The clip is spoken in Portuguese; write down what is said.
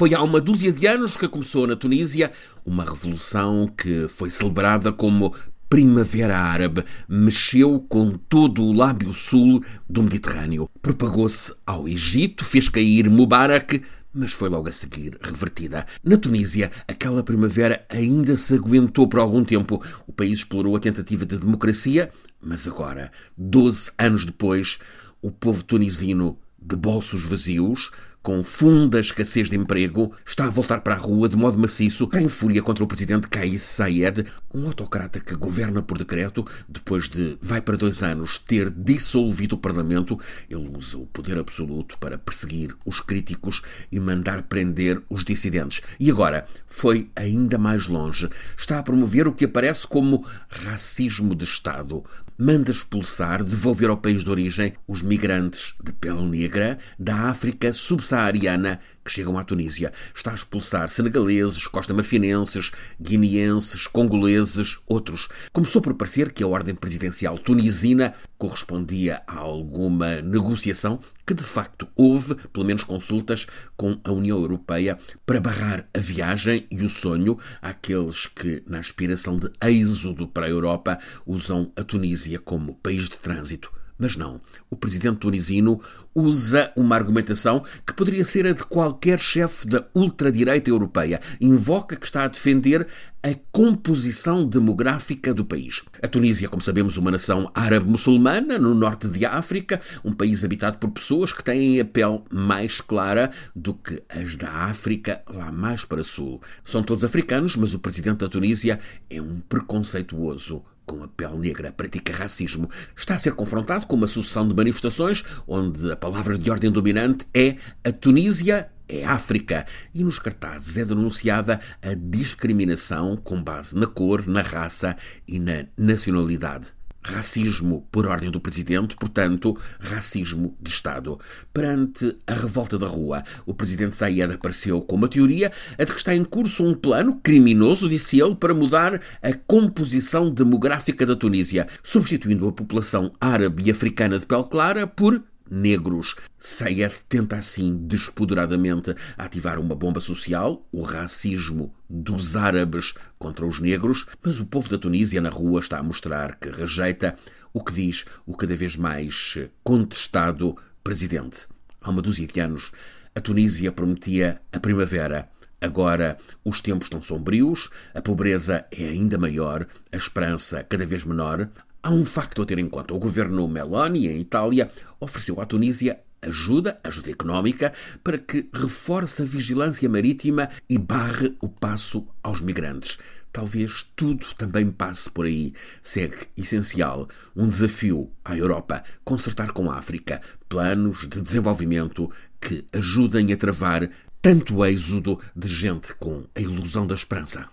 Foi há uma dúzia de anos que começou na Tunísia uma revolução que foi celebrada como Primavera Árabe mexeu com todo o lábio sul do Mediterrâneo. Propagou-se ao Egito, fez cair Mubarak, mas foi logo a seguir revertida. Na Tunísia, aquela primavera ainda se aguentou por algum tempo. O país explorou a tentativa de democracia, mas agora, 12 anos depois, o povo tunisino de bolsos vazios, com funda escassez de emprego, está a voltar para a rua de modo maciço, em fúria contra o presidente Kais Saied, um autocrata que governa por decreto, depois de, vai para dois anos, ter dissolvido o Parlamento. Ele usa o poder absoluto para perseguir os críticos e mandar prender os dissidentes. E agora foi ainda mais longe. Está a promover o que aparece como racismo de Estado. Manda expulsar, devolver ao país de origem os migrantes de pele negra da África subsaariana subsaariana que chegam à Tunísia. Está a expulsar senegaleses, costa-marfinenses, guineenses, congoleses, outros. Começou por parecer que a ordem presidencial tunisina correspondia a alguma negociação que de facto houve, pelo menos consultas com a União Europeia, para barrar a viagem e o sonho àqueles que, na aspiração de êxodo para a Europa, usam a Tunísia como país de trânsito. Mas não. O presidente tunisino usa uma argumentação que poderia ser a de qualquer chefe da ultradireita europeia. Invoca que está a defender a composição demográfica do país. A Tunísia, como sabemos, uma nação árabe-muçulmana no norte de África, um país habitado por pessoas que têm a pele mais clara do que as da África lá mais para sul. São todos africanos, mas o presidente da Tunísia é um preconceituoso com a pele negra, pratica racismo, está a ser confrontado com uma sucessão de manifestações onde a palavra de ordem dominante é a Tunísia é África e nos cartazes é denunciada a discriminação com base na cor, na raça e na nacionalidade. Racismo por ordem do presidente, portanto, racismo de Estado. Perante a revolta da rua, o presidente Zayed apareceu com uma teoria a de que está em curso um plano criminoso, disse ele, para mudar a composição demográfica da Tunísia, substituindo a população árabe e africana de pele clara por negros. Sayed tenta assim despoderadamente ativar uma bomba social, o racismo dos árabes contra os negros, mas o povo da Tunísia na rua está a mostrar que rejeita o que diz o cada vez mais contestado presidente. Há uma dúzia de anos, a Tunísia prometia a primavera. Agora os tempos estão sombrios, a pobreza é ainda maior, a esperança cada vez menor. Há um facto a ter em conta. O governo Meloni, em Itália, ofereceu à Tunísia ajuda, ajuda económica, para que reforce a vigilância marítima e barre o passo aos migrantes. Talvez tudo também passe por aí. Segue essencial um desafio à Europa: consertar com a África planos de desenvolvimento que ajudem a travar tanto êxodo de gente com a ilusão da esperança.